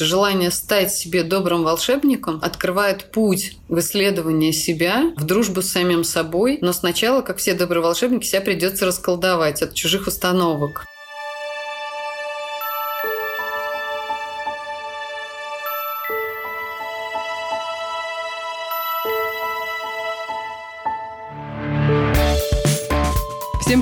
Желание стать себе добрым волшебником открывает путь в исследование себя, в дружбу с самим собой. Но сначала, как все добрые волшебники, себя придется расколдовать от чужих установок.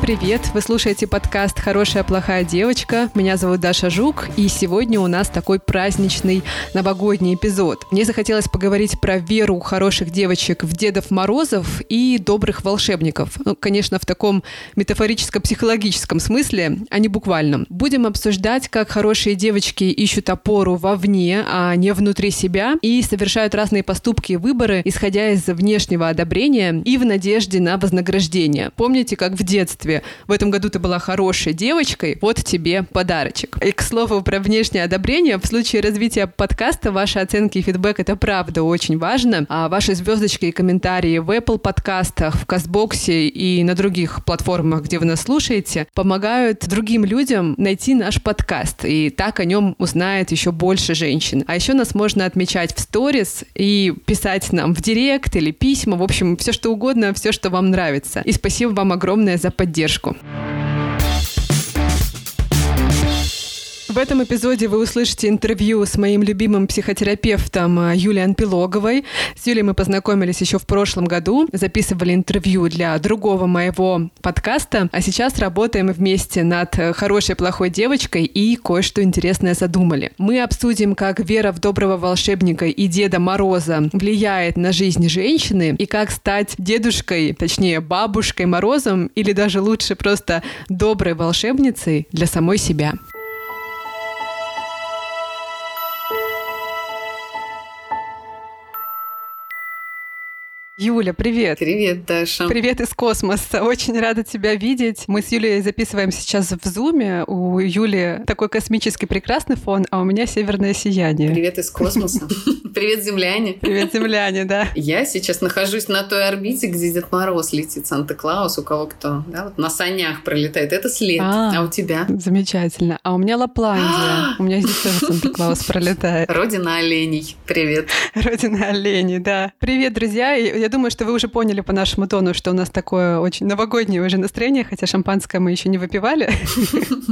Привет! Вы слушаете подкаст «Хорошая плохая девочка». Меня зовут Даша Жук, и сегодня у нас такой праздничный новогодний эпизод. Мне захотелось поговорить про веру хороших девочек в Дедов Морозов и добрых волшебников. Ну, конечно, в таком метафорическо-психологическом смысле, а не буквальном. Будем обсуждать, как хорошие девочки ищут опору вовне, а не внутри себя, и совершают разные поступки и выборы, исходя из внешнего одобрения и в надежде на вознаграждение. Помните, как в детстве В этом году ты была хорошей девочкой, вот тебе подарочек. И, к слову, про внешнее одобрение. В случае развития подкаста ваши оценки и фидбэк — это правда очень важно. А ваши звездочки и комментарии в Apple подкастах, в Казбоксе и на других платформах, где вы нас слушаете, помогают другим людям найти наш подкаст. И так о нем узнает еще больше женщин. А еще нас можно отмечать в сторис и писать нам в директ или письма. В общем, все что угодно, все, что вам нравится. И спасибо вам огромное за поддержку поддержку. В этом эпизоде вы услышите интервью с моим любимым психотерапевтом э, Юлией Анпилоговой. С Юлей мы познакомились еще в прошлом году, записывали интервью для другого моего подкаста, а сейчас работаем вместе над э, «Хорошей плохой девочкой» и кое-что интересное задумали. Мы обсудим, как вера в доброго волшебника и Деда Мороза влияет на жизнь женщины и как стать дедушкой, точнее бабушкой Морозом или даже лучше просто доброй волшебницей для самой себя. Юля, привет. Привет, Даша. Привет из космоса. Очень рада тебя видеть. Мы с Юлей записываем сейчас в Зуме. У Юли такой космический прекрасный фон, а у меня северное сияние. Привет из космоса. Привет, земляне. Привет, земляне, да. Я сейчас нахожусь на той орбите, где Дед Мороз летит, Санта-Клаус, у кого кто, да, вот на санях пролетает. Это след. А, а у тебя? Замечательно. А у меня Лапландия. У меня здесь тоже Санта-Клаус пролетает. Родина оленей. Привет. Родина оленей, да. Привет, друзья. Я думаю, что вы уже поняли по нашему тону, что у нас такое очень новогоднее уже настроение, хотя шампанское мы еще не выпивали.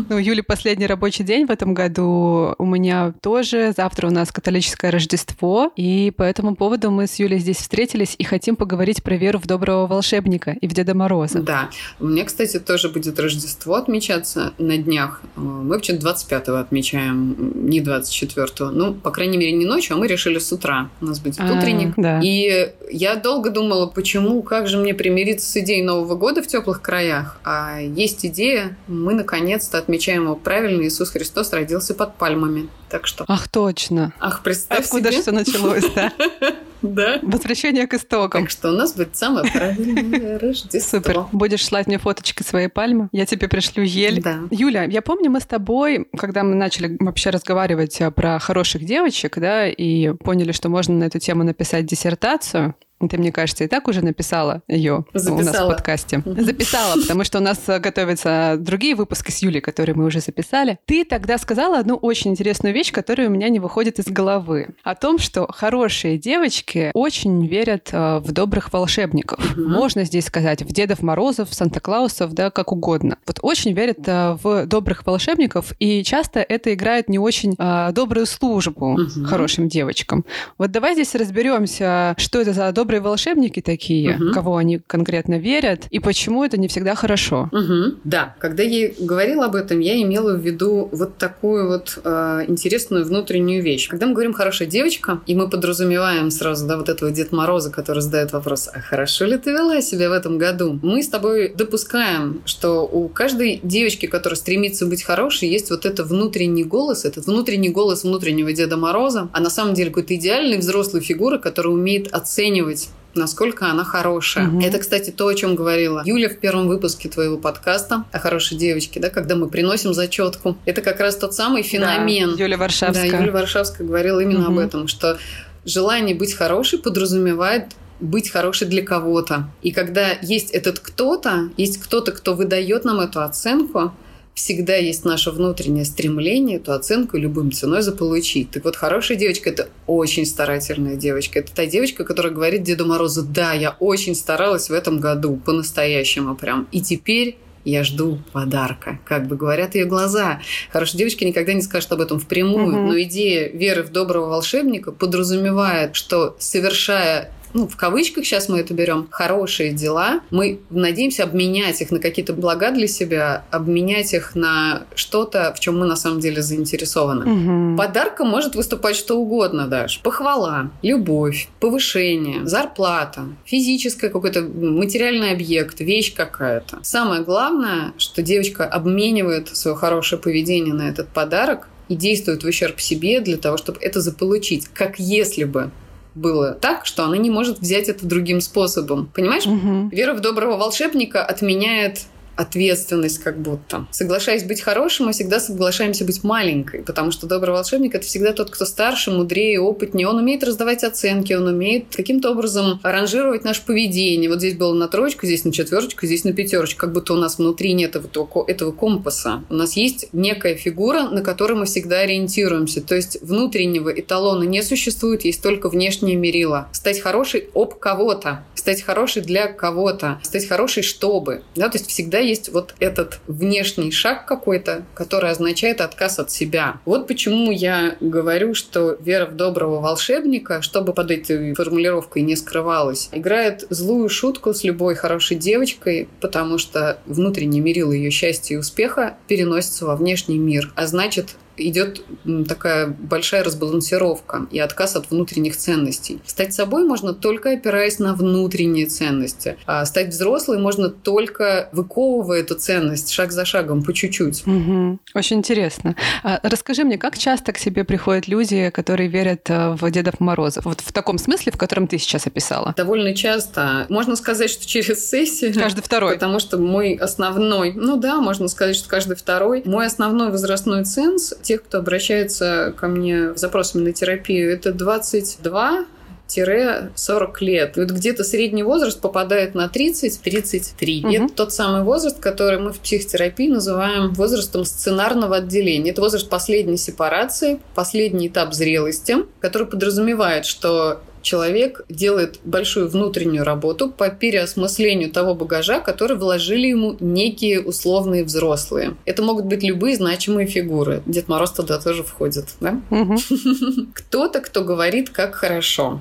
Ну, Юли последний рабочий день в этом году. У меня тоже. Завтра у нас католическое Рождество. И по этому поводу мы с Юлей здесь встретились и хотим поговорить про веру в доброго волшебника и в Деда Мороза. Да. У меня, кстати, тоже будет Рождество отмечаться на днях. Мы вообще 25-го отмечаем, не 24-го. Ну, по крайней мере, не ночью, а мы решили с утра. У нас будет а, утренник. И я долго долго думала, почему, как же мне примириться с идеей Нового года в теплых краях. А есть идея, мы наконец-то отмечаем его правильно, Иисус Христос родился под пальмами. Так что... Ах, точно. Ах, представь Откуда себе. все началось, да? Да. Возвращение к истокам. Так что у нас будет самое правильное Рождество. Супер. Будешь слать мне фоточки своей пальмы, я тебе пришлю ель. Да. Юля, я помню, мы с тобой, когда мы начали вообще разговаривать про хороших девочек, да, и поняли, что можно на эту тему написать диссертацию, ты, мне кажется, и так уже написала ее у нас в подкасте. Записала, потому что у нас готовятся другие выпуски с Юлей, которые мы уже записали. Ты тогда сказала одну очень интересную вещь, которая у меня не выходит из головы. О том, что хорошие девочки очень верят э, в добрых волшебников. Угу. Можно здесь сказать в Дедов Морозов, Санта-Клаусов, да, как угодно. Вот очень верят э, в добрых волшебников, и часто это играет не очень э, добрую службу угу. хорошим девочкам. Вот давай здесь разберемся, что это за добрые волшебники такие, угу. кого они конкретно верят, и почему это не всегда хорошо. Угу. Да, когда я говорила об этом, я имела в виду вот такую вот э, интересную внутреннюю вещь. Когда мы говорим «хорошая девочка», и мы подразумеваем сразу, да, вот этого Дед Мороза, который задает вопрос, а хорошо ли ты вела себя в этом году? Мы с тобой допускаем, что у каждой девочки, которая стремится быть хорошей, есть вот этот внутренний голос, этот внутренний голос внутреннего Деда Мороза, а на самом деле какой-то идеальный взрослый фигура, которая умеет оценивать насколько она хорошая. Угу. Это, кстати, то, о чем говорила Юля в первом выпуске твоего подкаста о хорошей девочке, да, когда мы приносим зачетку. Это как раз тот самый феномен. Да, Юля Варшавская. Да, Юля Варшавская говорила именно угу. об этом, что желание быть хорошей подразумевает быть хорошей для кого-то. И когда есть этот кто-то, есть кто-то, кто выдает нам эту оценку, всегда есть наше внутреннее стремление эту оценку любым ценой заполучить. Так вот, хорошая девочка – это очень старательная девочка. Это та девочка, которая говорит Деду Морозу, да, я очень старалась в этом году, по-настоящему прям. И теперь я жду подарка. Как бы говорят ее глаза. Хорошая девочка никогда не скажет об этом впрямую, угу. но идея веры в доброго волшебника подразумевает, что совершая ну, в кавычках сейчас мы это берем, хорошие дела, мы надеемся обменять их на какие-то блага для себя, обменять их на что-то, в чем мы на самом деле заинтересованы. Угу. Подарком может выступать что угодно даже. Похвала, любовь, повышение, зарплата, физическое какой-то материальный объект, вещь какая-то. Самое главное, что девочка обменивает свое хорошее поведение на этот подарок и действует в ущерб себе для того, чтобы это заполучить. Как если бы было так, что она не может взять это другим способом. Понимаешь? Угу. Вера в доброго волшебника отменяет ответственность как будто. Соглашаясь быть хорошим, мы всегда соглашаемся быть маленькой, потому что добрый волшебник — это всегда тот, кто старше, мудрее, опытнее. Он умеет раздавать оценки, он умеет каким-то образом аранжировать наше поведение. Вот здесь было на троечку, здесь на четверочку, здесь на пятерочку. Как будто у нас внутри нет этого, этого компаса. У нас есть некая фигура, на которой мы всегда ориентируемся. То есть внутреннего эталона не существует, есть только внешнее мерило. Стать хорошей об кого-то, стать хорошей для кого-то, стать хорошей чтобы. Да? То есть всегда есть вот этот внешний шаг какой-то, который означает отказ от себя. Вот почему я говорю, что вера в доброго волшебника, чтобы под этой формулировкой не скрывалась, играет злую шутку с любой хорошей девочкой, потому что внутренний мерил ее счастья и успеха переносится во внешний мир. А значит, идет такая большая разбалансировка и отказ от внутренних ценностей. Стать собой можно только опираясь на внутренние ценности. А стать взрослой можно только выковывая эту ценность шаг за шагом, по чуть-чуть. Угу. Очень интересно. А расскажи мне, как часто к себе приходят люди, которые верят э, в Дедов Морозов? Вот в таком смысле, в котором ты сейчас описала. Довольно часто. Можно сказать, что через сессию. Каждый второй. Потому что мой основной, ну да, можно сказать, что каждый второй. Мой основной возрастной ценз тех, кто обращается ко мне с запросами на терапию, это 22 40 лет. И вот где-то средний возраст попадает на 30-33. Угу. Это тот самый возраст, который мы в психотерапии называем возрастом сценарного отделения. Это возраст последней сепарации, последний этап зрелости, который подразумевает, что человек делает большую внутреннюю работу по переосмыслению того багажа, который вложили ему некие условные взрослые. Это могут быть любые значимые фигуры. Дед Мороз туда тоже входит, да? Кто-то, кто говорит, как хорошо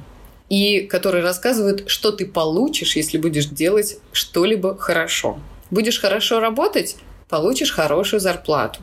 и который рассказывает, что ты получишь, если будешь делать что-либо хорошо. Будешь хорошо работать, получишь хорошую зарплату.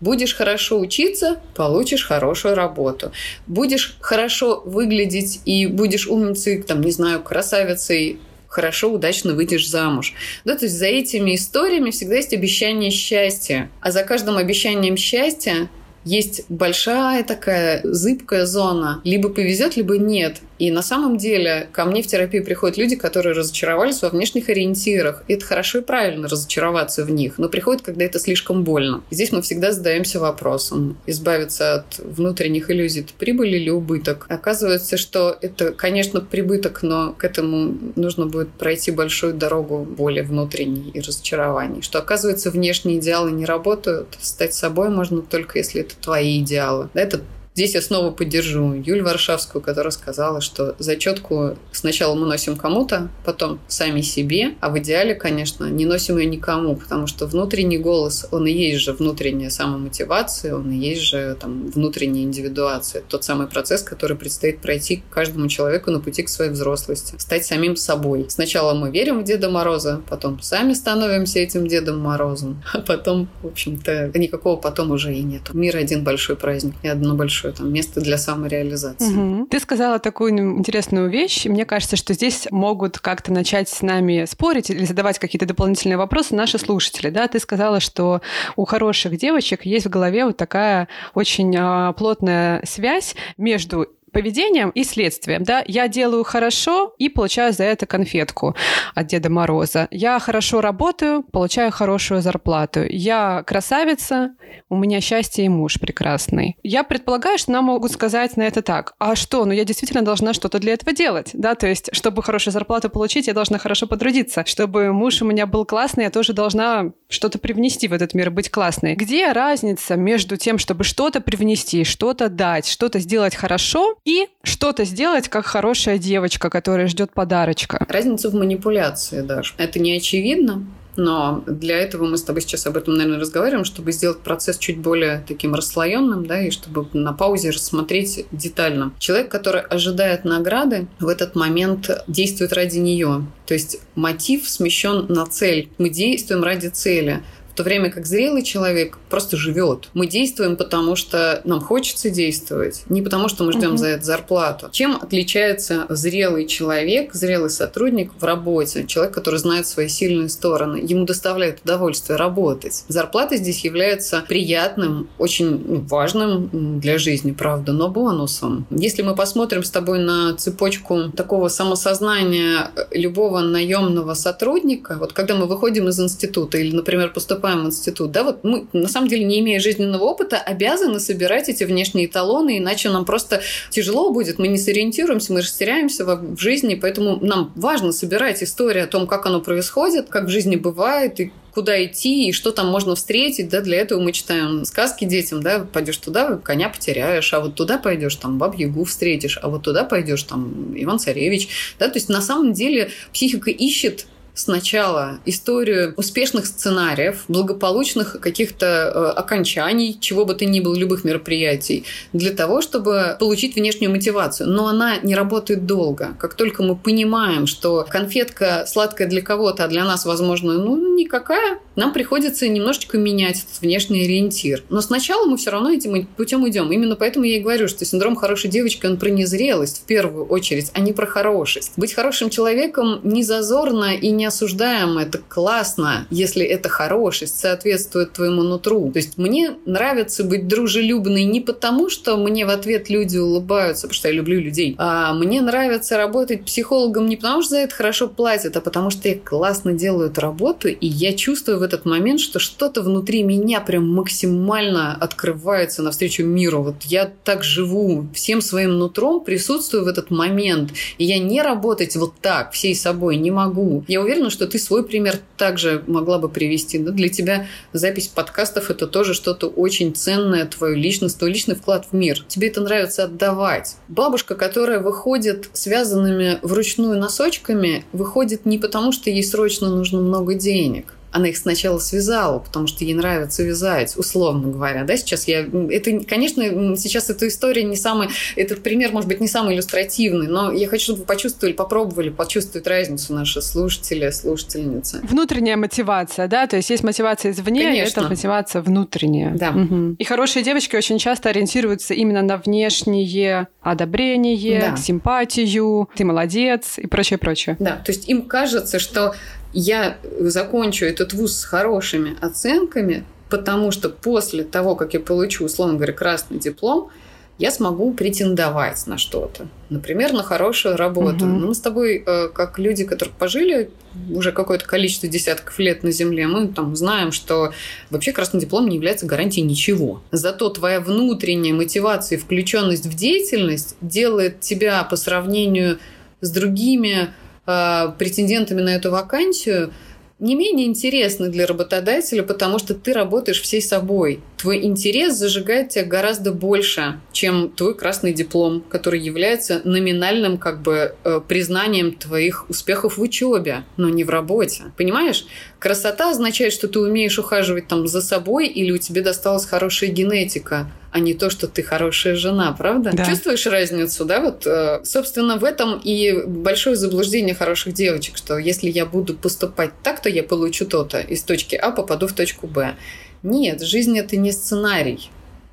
Будешь хорошо учиться, получишь хорошую работу. Будешь хорошо выглядеть и будешь умницей, там, не знаю, красавицей, хорошо, удачно выйдешь замуж. Да, то есть за этими историями всегда есть обещание счастья. А за каждым обещанием счастья есть большая такая зыбкая зона. Либо повезет, либо нет. И на самом деле ко мне в терапию приходят люди, которые разочаровались во внешних ориентирах. И это хорошо и правильно разочароваться в них, но приходит, когда это слишком больно. здесь мы всегда задаемся вопросом, избавиться от внутренних иллюзий, это прибыль или убыток. Оказывается, что это, конечно, прибыток, но к этому нужно будет пройти большую дорогу боли внутренней и разочарований. Что, оказывается, внешние идеалы не работают. Стать собой можно только если это твои идеалы. Это Здесь я снова поддержу Юль Варшавскую, которая сказала, что зачетку сначала мы носим кому-то, потом сами себе, а в идеале, конечно, не носим ее никому, потому что внутренний голос, он и есть же внутренняя самомотивация, он и есть же там внутренняя индивидуация. Тот самый процесс, который предстоит пройти каждому человеку на пути к своей взрослости. Стать самим собой. Сначала мы верим в Деда Мороза, потом сами становимся этим Дедом Морозом, а потом, в общем-то, никакого потом уже и нет. Мир один большой праздник и одно большое большое там место для самореализации. Угу. Ты сказала такую интересную вещь, мне кажется, что здесь могут как-то начать с нами спорить или задавать какие-то дополнительные вопросы наши слушатели. Да, ты сказала, что у хороших девочек есть в голове вот такая очень а, плотная связь между поведением и следствием. Да? Я делаю хорошо и получаю за это конфетку от Деда Мороза. Я хорошо работаю, получаю хорошую зарплату. Я красавица, у меня счастье и муж прекрасный. Я предполагаю, что нам могут сказать на это так. А что? Ну, я действительно должна что-то для этого делать. Да? То есть, чтобы хорошую зарплату получить, я должна хорошо потрудиться. Чтобы муж у меня был классный, я тоже должна что-то привнести в этот мир, быть классной. Где разница между тем, чтобы что-то привнести, что-то дать, что-то сделать хорошо и что-то сделать как хорошая девочка, которая ждет подарочка? Разница в манипуляции даже. Это не очевидно, но для этого мы с тобой сейчас об этом, наверное, разговариваем, чтобы сделать процесс чуть более таким расслоенным, да, и чтобы на паузе рассмотреть детально. Человек, который ожидает награды, в этот момент действует ради нее. То есть мотив смещен на цель. Мы действуем ради цели. В то время как зрелый человек просто живет. Мы действуем, потому что нам хочется действовать, не потому что мы ждем угу. за это зарплату. Чем отличается зрелый человек, зрелый сотрудник в работе? Человек, который знает свои сильные стороны. Ему доставляет удовольствие работать. Зарплата здесь является приятным, очень ну, важным для жизни, правда, но бонусом. Если мы посмотрим с тобой на цепочку такого самосознания любого наемного сотрудника, вот когда мы выходим из института или, например, поступаем поступаем в институт, да, вот мы, на самом деле, не имея жизненного опыта, обязаны собирать эти внешние эталоны, иначе нам просто тяжело будет, мы не сориентируемся, мы растеряемся в жизни, поэтому нам важно собирать историю о том, как оно происходит, как в жизни бывает, и куда идти и что там можно встретить, да, для этого мы читаем сказки детям, да, пойдешь туда, коня потеряешь, а вот туда пойдешь, там баб-ягу встретишь, а вот туда пойдешь, там Иван Царевич, да, то есть на самом деле психика ищет сначала историю успешных сценариев, благополучных каких-то э, окончаний, чего бы то ни было, любых мероприятий, для того, чтобы получить внешнюю мотивацию. Но она не работает долго. Как только мы понимаем, что конфетка сладкая для кого-то, а для нас, возможно, ну, никакая, нам приходится немножечко менять этот внешний ориентир. Но сначала мы все равно этим путем идем. Именно поэтому я и говорю, что синдром хорошей девочки, он про незрелость в первую очередь, а не про хорошесть. Быть хорошим человеком не зазорно и не не осуждаем, это классно, если это хорошесть, соответствует твоему нутру. То есть мне нравится быть дружелюбной не потому, что мне в ответ люди улыбаются, потому что я люблю людей, а мне нравится работать психологом не потому, что за это хорошо платят, а потому что я классно делаю эту работу, и я чувствую в этот момент, что что-то внутри меня прям максимально открывается навстречу миру. Вот я так живу, всем своим нутром присутствую в этот момент, и я не работать вот так всей собой не могу. Я уверена, уверена, что ты свой пример также могла бы привести. Да? Для тебя запись подкастов – это тоже что-то очень ценное, твое личность, твой личный вклад в мир. Тебе это нравится отдавать. Бабушка, которая выходит связанными вручную носочками, выходит не потому, что ей срочно нужно много денег – она их сначала связала, потому что ей нравится вязать, условно говоря. Да, сейчас я... Это, конечно, сейчас эта история не самый... Этот пример, может быть, не самый иллюстративный, но я хочу, чтобы вы почувствовали, попробовали почувствовать разницу наши слушатели, слушательницы. Внутренняя мотивация, да? То есть есть мотивация извне, конечно. это мотивация внутренняя. Да. Угу. И хорошие девочки очень часто ориентируются именно на внешнее одобрение, да. симпатию, ты молодец и прочее, прочее. Да, то есть им кажется, что я закончу этот вуз с хорошими оценками, потому что после того, как я получу, условно говоря, красный диплом, я смогу претендовать на что-то. Например, на хорошую работу. Угу. Мы с тобой, э, как люди, которые пожили уже какое-то количество десятков лет на Земле, мы там знаем, что вообще красный диплом не является гарантией ничего. Зато твоя внутренняя мотивация и включенность в деятельность делает тебя по сравнению с другими Э, претендентами на эту вакансию не менее интересны для работодателя, потому что ты работаешь всей собой. Твой интерес зажигает тебя гораздо больше, чем твой красный диплом, который является номинальным как бы э, признанием твоих успехов в учебе, но не в работе. Понимаешь? Красота означает, что ты умеешь ухаживать там за собой или у тебя досталась хорошая генетика а не то, что ты хорошая жена, правда? Да. Чувствуешь разницу, да? Вот, э, собственно, в этом и большое заблуждение хороших девочек, что если я буду поступать так, то я получу то-то. Из точки А попаду в точку Б. Нет, жизнь это не сценарий.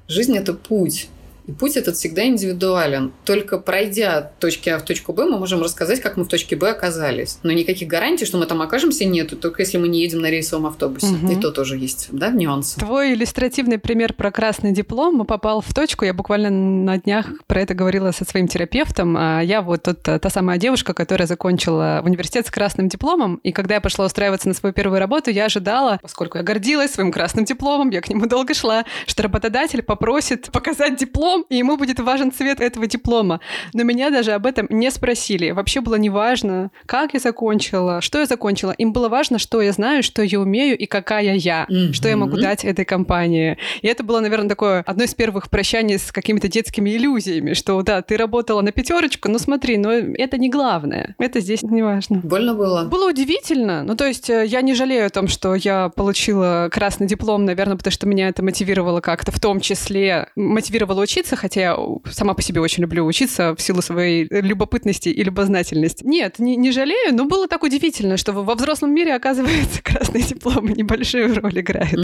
Жизнь это путь. И путь этот всегда индивидуален. Только пройдя от точки А в точку Б, мы можем рассказать, как мы в точке Б оказались. Но никаких гарантий, что мы там окажемся, нету, только если мы не едем на рейсовом автобусе. Угу. И то тоже есть, да, нюанс. Твой иллюстративный пример про красный диплом попал в точку. Я буквально на днях про это говорила со своим терапевтом. А я вот тот, та самая девушка, которая закончила университет с красным дипломом. И когда я пошла устраиваться на свою первую работу, я ожидала, поскольку я гордилась своим красным дипломом, я к нему долго шла, что работодатель попросит показать диплом, диплом, и ему будет важен цвет этого диплома. Но меня даже об этом не спросили. Вообще было не важно, как я закончила, что я закончила. Им было важно, что я знаю, что я умею и какая я, mm-hmm. что я могу дать этой компании. И это было, наверное, такое одно из первых прощаний с какими-то детскими иллюзиями, что да, ты работала на пятерочку, но смотри, но это не главное. Это здесь не важно. Больно было? Было удивительно. Ну, то есть э, я не жалею о том, что я получила красный диплом, наверное, потому что меня это мотивировало как-то, в том числе мотивировало учиться, хотя я сама по себе очень люблю учиться в силу своей любопытности и любознательности. Нет, не, не жалею, но было так удивительно, что во взрослом мире, оказывается, красный диплом небольшую роль играет.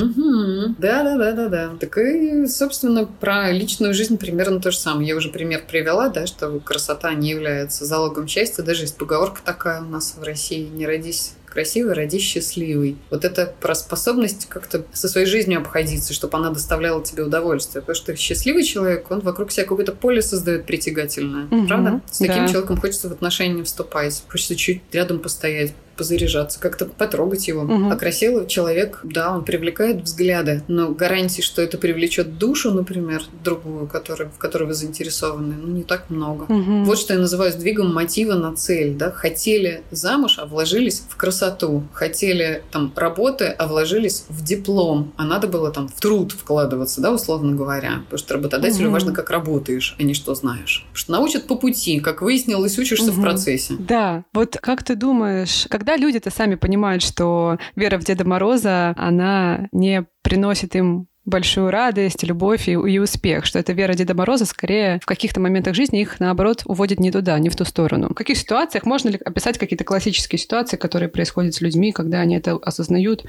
Да-да-да-да-да. Так и, собственно, про личную жизнь примерно то же самое. Я уже пример привела, да, что красота не является залогом счастья. Даже есть поговорка такая у нас в России «не родись красивый, родись счастливый. Вот это про способность как-то со своей жизнью обходиться, чтобы она доставляла тебе удовольствие. Потому что счастливый человек, он вокруг себя какое-то поле создает притягательное. Угу, правда? С таким да. человеком хочется в отношения вступать. Хочется чуть рядом постоять, позаряжаться, как-то потрогать его. Угу. А красивый человек, да, он привлекает взгляды, но гарантии, что это привлечет душу, например, другую, который, в которой вы заинтересованы, ну, не так много. Угу. Вот что я называю сдвигом мотива на цель, да. Хотели замуж, а вложились в красоту. Хотели там работы, а вложились в диплом. А надо было там в труд вкладываться, да, условно говоря. Потому что работодателю угу. важно, как работаешь, а не что знаешь. Потому что научат по пути, как выяснилось, учишься угу. в процессе. Да. Вот как ты думаешь, как когда люди-то сами понимают, что вера в Деда Мороза, она не приносит им большую радость, любовь и, и успех, что эта вера Деда Мороза скорее в каких-то моментах жизни их, наоборот, уводит не туда, не в ту сторону. В каких ситуациях можно ли описать какие-то классические ситуации, которые происходят с людьми, когда они это осознают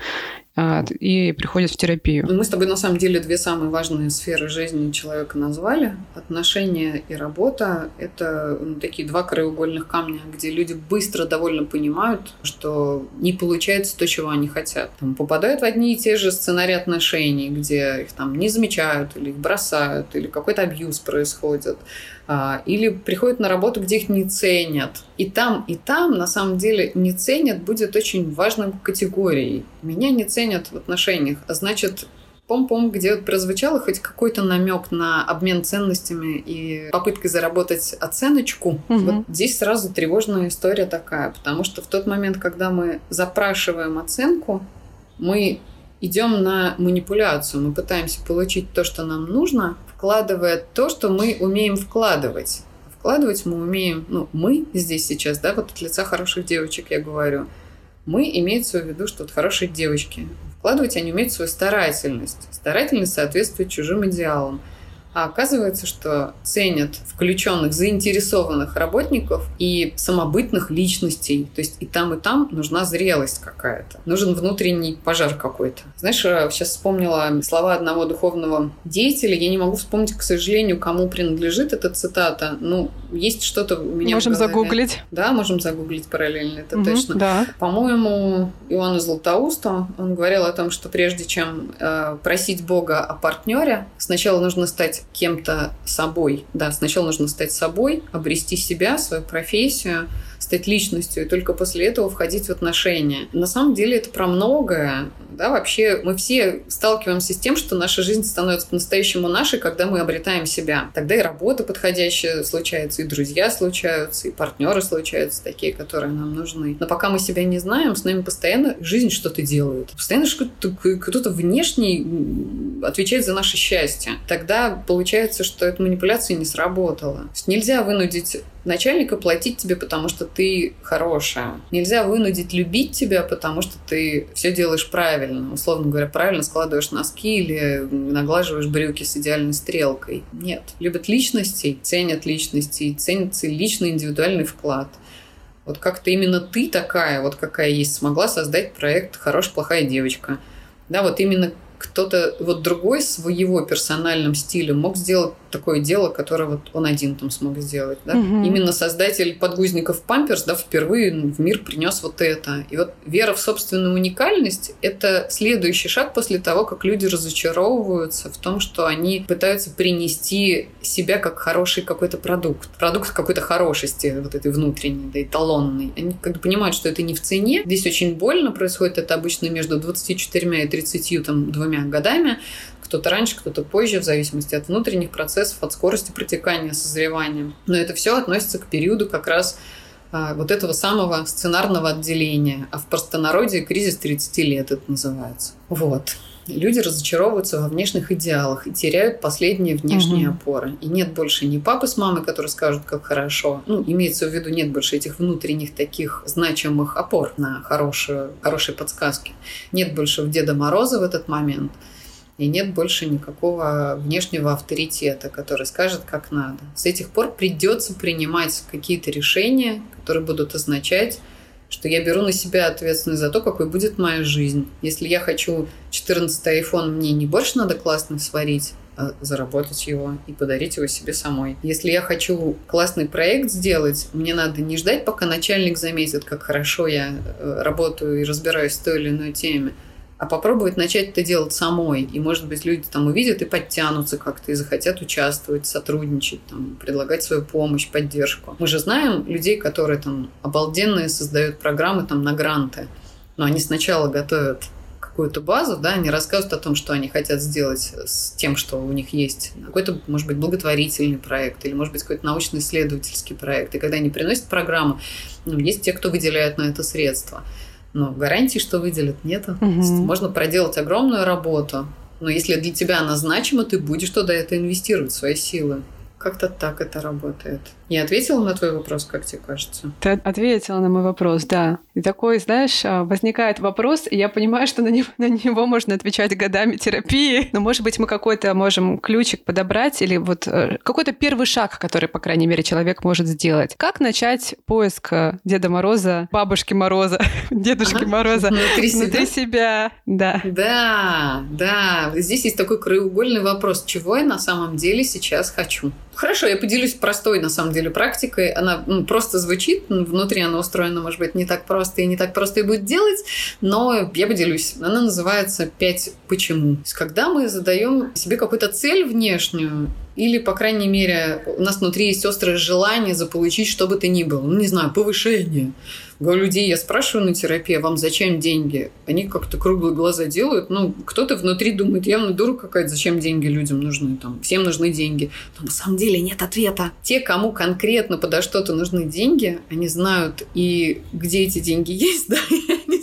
и приходят в терапию? Мы с тобой, на самом деле, две самые важные сферы жизни человека назвали. Отношения и работа — это ну, такие два краеугольных камня, где люди быстро довольно понимают, что не получается то, чего они хотят. Там попадают в одни и те же сценарии отношений, где их там не замечают, или их бросают, или какой-то абьюз происходит, а, или приходят на работу, где их не ценят. И там, и там, на самом деле, не ценят будет очень важной категорией. Меня не ценят в отношениях, а значит, пом-пом, где прозвучало хоть какой-то намек на обмен ценностями и попыткой заработать оценочку, угу. вот здесь сразу тревожная история такая, потому что в тот момент, когда мы запрашиваем оценку, мы идем на манипуляцию. Мы пытаемся получить то, что нам нужно, вкладывая то, что мы умеем вкладывать. Вкладывать мы умеем, ну, мы здесь сейчас, да, вот от лица хороших девочек я говорю, мы имеется в виду, что вот хорошие девочки. Вкладывать они умеют свою старательность. Старательность соответствует чужим идеалам. А оказывается, что ценят включенных, заинтересованных работников и самобытных личностей. То есть и там, и там нужна зрелость какая-то. Нужен внутренний пожар какой-то. Знаешь, сейчас э, вспомнила слова одного духовного деятеля. Я не могу вспомнить, к сожалению, кому принадлежит эта цитата. Ну, есть что-то у меня Можем загуглить. Да, можем загуглить параллельно, это угу, точно. Да. По-моему, Иоанна Златоуста, он говорил о том, что прежде чем э, просить Бога о партнере, сначала нужно стать кем-то собой. Да, сначала нужно стать собой, обрести себя, свою профессию, стать личностью, и только после этого входить в отношения. На самом деле это про многое. Да, вообще мы все сталкиваемся с тем, что наша жизнь становится по-настоящему нашей, когда мы обретаем себя. Тогда и работа подходящая случается, и друзья случаются, и партнеры случаются такие, которые нам нужны. Но пока мы себя не знаем, с нами постоянно жизнь что-то делает. Постоянно кто-то, кто-то внешний отвечает за наше счастье. Тогда получается, что эта манипуляция не сработала. Нельзя вынудить начальника платить тебе, потому что ты хорошая. Нельзя вынудить любить тебя, потому что ты все делаешь правильно. Условно говоря, правильно складываешь носки или наглаживаешь брюки с идеальной стрелкой. Нет. Любят личностей, ценят личностей, ценится личный индивидуальный вклад. Вот как-то именно ты такая, вот какая есть, смогла создать проект «Хорошая, плохая девочка». Да, вот именно кто-то вот другой своего персональным стилем мог сделать такое дело, которое вот он один там смог сделать. Да? Угу. Именно создатель подгузников Памперс да, впервые в мир принес вот это. И вот вера в собственную уникальность – это следующий шаг после того, как люди разочаровываются в том, что они пытаются принести себя как хороший какой-то продукт. Продукт какой-то хорошести, вот этой внутренней, да, эталонной. Они как бы понимают, что это не в цене. Здесь очень больно происходит это обычно между 24 и 30 там, двумя годами, Кто-то раньше, кто-то позже, в зависимости от внутренних процессов, от скорости протекания, созревания. Но это все относится к периоду как раз а, вот этого самого сценарного отделения. А в простонародье кризис 30 лет это называется. Вот люди разочаровываются во внешних идеалах и теряют последние внешние угу. опоры. И нет больше ни папы с мамой, которые скажут, как хорошо. Ну, имеется в виду, нет больше этих внутренних таких значимых опор на хорошие, хорошие подсказки. Нет больше в Деда Мороза в этот момент. И нет больше никакого внешнего авторитета, который скажет, как надо. С этих пор придется принимать какие-то решения, которые будут означать что я беру на себя ответственность за то, какой будет моя жизнь. Если я хочу 14 iPhone, мне не больше надо классно сварить, а заработать его и подарить его себе самой. Если я хочу классный проект сделать, мне надо не ждать, пока начальник заметит, как хорошо я э, работаю и разбираюсь в той или иной теме, а попробовать начать это делать самой. И, может быть, люди там увидят и подтянутся как-то, и захотят участвовать, сотрудничать, там, предлагать свою помощь, поддержку. Мы же знаем людей, которые там обалденные создают программы там на гранты, но они сначала готовят какую-то базу, да, они рассказывают о том, что они хотят сделать с тем, что у них есть. Какой-то, может быть, благотворительный проект или, может быть, какой-то научно-исследовательский проект. И когда они приносят программу, ну, есть те, кто выделяет на это средства но гарантии, что выделят, нет. Угу. Можно проделать огромную работу, но если для тебя она значима, ты будешь туда это инвестировать, свои силы. Как-то так это работает. Я ответила на твой вопрос, как тебе кажется? Ты ответила на мой вопрос, да. И такой, знаешь, а, возникает вопрос, и я понимаю, что на него, на него можно отвечать годами терапии, но, может быть, мы какой-то можем ключик подобрать или вот э, какой-то первый шаг, который, по крайней мере, человек может сделать. Как начать поиск э, Деда Мороза, Бабушки Мороза, Дедушки ага. Мороза внутри себя? себя? Да. Да, да. Здесь есть такой краеугольный вопрос, чего я на самом деле сейчас хочу. Хорошо, я поделюсь простой, на самом деле, практикой. Она ну, просто звучит, внутри она устроена, может быть, не так просто и не так просто и будет делать, но я поделюсь. Она называется «Пять почему». Когда мы задаем себе какую-то цель внешнюю, или, по крайней мере, у нас внутри есть острое желание заполучить что бы то ни было. Ну, не знаю, повышение, людей я спрашиваю на терапии, а вам зачем деньги? Они как-то круглые глаза делают. Ну, кто-то внутри думает, явно дура какая-то, зачем деньги людям нужны? Там, всем нужны деньги. Но на самом деле нет ответа. Те, кому конкретно подо что-то нужны деньги, они знают и где эти деньги есть, да,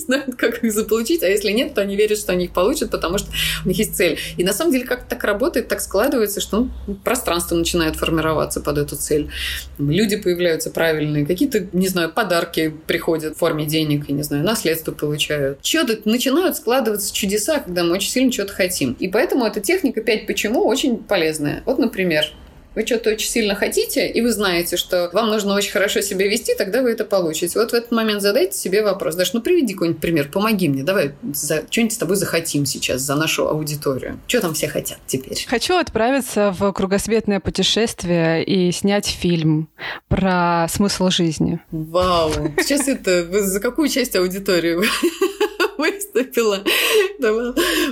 знают, как их заполучить. А если нет, то они верят, что они их получат, потому что у них есть цель. И на самом деле как так работает, так складывается, что ну, пространство начинает формироваться под эту цель. Люди появляются правильные, какие-то, не знаю, подарки приходят в форме денег, я не знаю, наследство получают. Что-то начинают складываться чудеса, когда мы очень сильно что-то хотим. И поэтому эта техника 5 почему очень полезная. Вот, например, вы что-то очень сильно хотите, и вы знаете, что вам нужно очень хорошо себя вести, тогда вы это получите. Вот в этот момент задайте себе вопрос. Даже, ну, приведи какой-нибудь пример, помоги мне. Давай за, что-нибудь с тобой захотим сейчас за нашу аудиторию. Что там все хотят теперь? Хочу отправиться в кругосветное путешествие и снять фильм про смысл жизни. Вау! Сейчас это за какую часть аудитории выступила.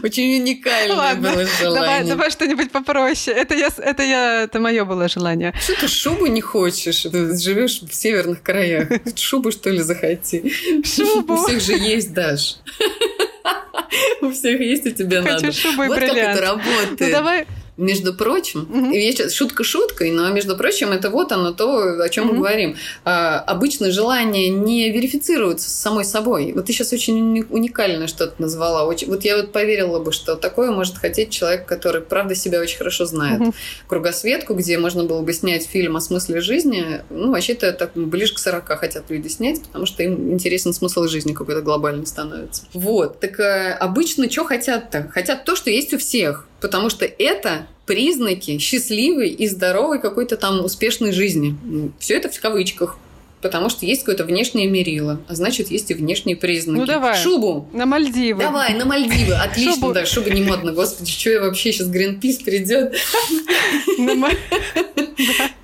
Очень уникальное Ладно, было желание. Давай, давай что-нибудь попроще. Это я, это я, это мое было желание. Что ты шубу не хочешь? Ты живешь в северных краях. Шубу что ли захоти? Шубу. У всех же есть, Даш. У всех есть, у тебя Хочу надо. шубу и вот бриллиант. как это работает. Ну давай между прочим, угу. сейчас шутка шуткой, но между прочим, это вот оно то, о чем угу. мы говорим. А, обычно желания не верифицируются самой собой. Вот ты сейчас очень уникально что-то назвала. Очень, вот я вот поверила бы, что такое может хотеть человек, который, правда, себя очень хорошо знает. Угу. Кругосветку, где можно было бы снять фильм о смысле жизни, ну, вообще-то так ближе к 40 хотят люди снять, потому что им интересен смысл жизни какой-то глобальный становится. Вот. Так а, обычно что хотят-то? Хотят то, что есть у всех. Потому что это признаки счастливой и здоровой какой-то там успешной жизни. Ну, Все это в кавычках. Потому что есть какое-то внешнее мерило, а значит, есть и внешние признаки. Ну давай. Шубу. На Мальдивы. Давай, на Мальдивы. Отлично, шубу. да, шуба не модно. Господи, что я вообще сейчас Гринпис придет?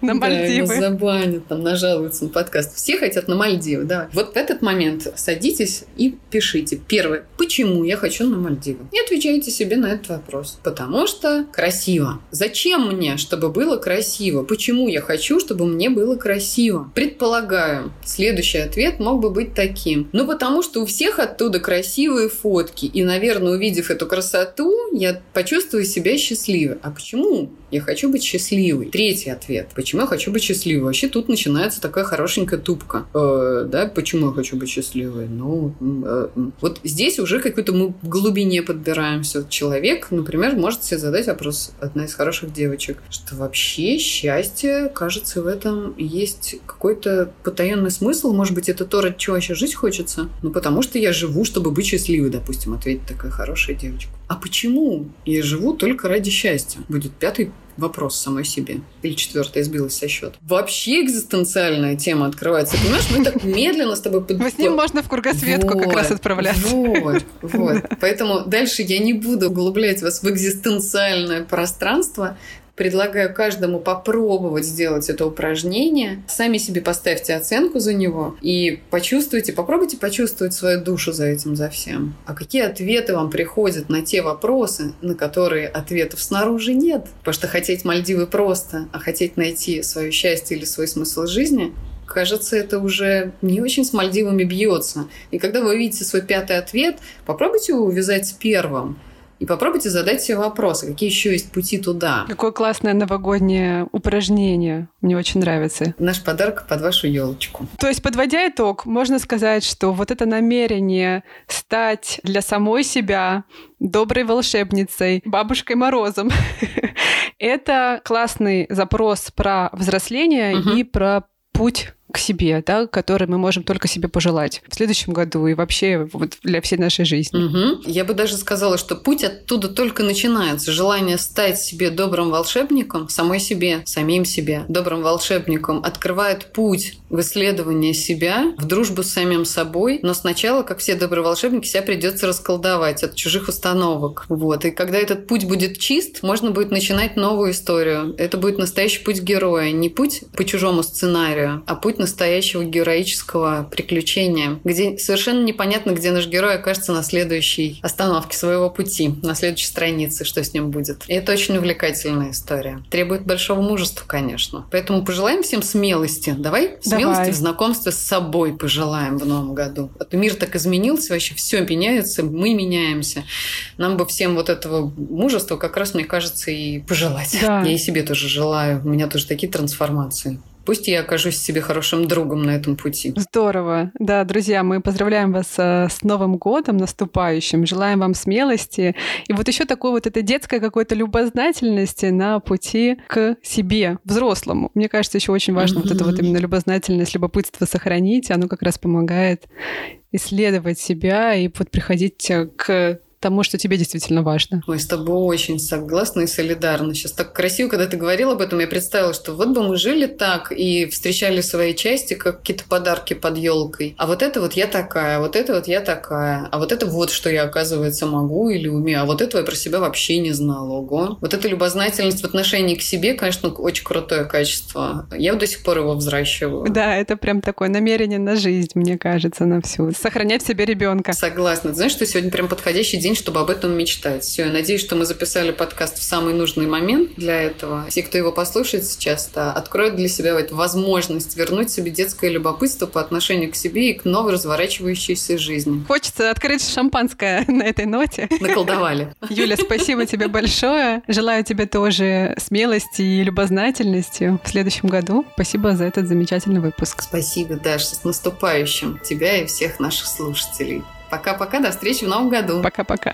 На Мальдивы. Забанят, там нажалуются на подкаст. Все хотят на Мальдивы, да. Вот в этот момент садитесь и пишите. Первое. Почему я хочу на Мальдивы? И отвечайте себе на этот вопрос. Потому что красиво. Зачем мне, чтобы было красиво? Почему я хочу, чтобы мне было красиво? Предполагаю, следующий ответ мог бы быть таким. Ну, потому что у всех оттуда красивые фотки. И, наверное, увидев эту красоту, я почувствую себя счастливой. А почему? Я хочу быть счастливой. Третий ответ. Почему я хочу быть счастливой? Вообще тут начинается такая хорошенькая тупка. Э, да, почему я хочу быть счастливой? Ну, э, вот здесь уже какую-то мы в глубине подбираемся. Человек, например, может себе задать вопрос, одна из хороших девочек, что вообще счастье, кажется, в этом есть какой-то потаенный смысл. Может быть, это то, ради чего еще жить хочется? Ну, потому что я живу, чтобы быть счастливой, допустим, ответит такая хорошая девочка. А почему я живу только ради счастья? Будет пятый вопрос самой себе. Или четвертая сбилась со счета. Вообще экзистенциальная тема открывается. Понимаешь, мы так медленно с тобой... Под... С ним можно в кругосветку вот, как раз отправляться. Вот, вот. Поэтому дальше я не буду углублять вас в экзистенциальное пространство предлагаю каждому попробовать сделать это упражнение. Сами себе поставьте оценку за него и почувствуйте, попробуйте почувствовать свою душу за этим, за всем. А какие ответы вам приходят на те вопросы, на которые ответов снаружи нет? Потому что хотеть Мальдивы просто, а хотеть найти свое счастье или свой смысл жизни кажется, это уже не очень с Мальдивами бьется. И когда вы увидите свой пятый ответ, попробуйте его увязать с первым. И попробуйте задать себе вопросы, какие еще есть пути туда. Какое классное новогоднее упражнение. Мне очень нравится. Наш подарок под вашу елочку. То есть, подводя итог, можно сказать, что вот это намерение стать для самой себя доброй волшебницей, бабушкой Морозом, это классный запрос про взросление и про путь к себе, да, который мы можем только себе пожелать в следующем году и вообще вот для всей нашей жизни. Угу. Я бы даже сказала, что путь оттуда только начинается. Желание стать себе добрым волшебником, самой себе, самим себе, добрым волшебником, открывает путь в исследование себя, в дружбу с самим собой. Но сначала, как все добрые волшебники, себя придется расколдовать от чужих установок. Вот. И когда этот путь будет чист, можно будет начинать новую историю. Это будет настоящий путь героя. Не путь по чужому сценарию, а путь настоящего героического приключения, где совершенно непонятно, где наш герой окажется на следующей остановке своего пути, на следующей странице, что с ним будет. И это очень увлекательная история. Требует большого мужества, конечно. Поэтому пожелаем всем смелости. Давай, смелости Давай. в знакомстве с собой пожелаем в новом году. А мир так изменился, вообще все меняется, мы меняемся. Нам бы всем вот этого мужества как раз, мне кажется, и пожелать. Да. Я и себе тоже желаю. У меня тоже такие трансформации. Пусть я окажусь себе хорошим другом на этом пути. Здорово. Да, друзья, мы поздравляем вас э, с Новым годом наступающим. Желаем вам смелости. И вот еще такой вот этой детской какой-то любознательности на пути к себе, взрослому. Мне кажется, еще очень важно mm-hmm. вот это вот именно любознательность, любопытство сохранить. Оно как раз помогает исследовать себя и вот приходить к тому, что тебе действительно важно. Мы с тобой очень согласны и солидарны. Сейчас так красиво, когда ты говорил об этом, я представила, что вот бы мы жили так и встречали свои части, как какие-то подарки под елкой. А вот это вот я такая, а вот это вот я такая, а вот это вот, что я, оказывается, могу или умею, а вот этого я про себя вообще не знала. Ого. Вот эта любознательность в отношении к себе, конечно, очень крутое качество. Я до сих пор его взращиваю. Да, это прям такое намерение на жизнь, мне кажется, на всю. Сохранять в себе ребенка. Согласна. Ты знаешь, что сегодня прям подходящий день день, чтобы об этом мечтать. Все, я надеюсь, что мы записали подкаст в самый нужный момент для этого. Все, кто его послушает сейчас, да, откроют для себя эту возможность вернуть себе детское любопытство по отношению к себе и к новой разворачивающейся жизни. Хочется открыть шампанское на этой ноте. Наколдовали. Юля, спасибо тебе большое. Желаю тебе тоже смелости и любознательности в следующем году. Спасибо за этот замечательный выпуск. Спасибо, Даша. С наступающим тебя и всех наших слушателей. Пока-пока, до встречи в новом году. Пока-пока.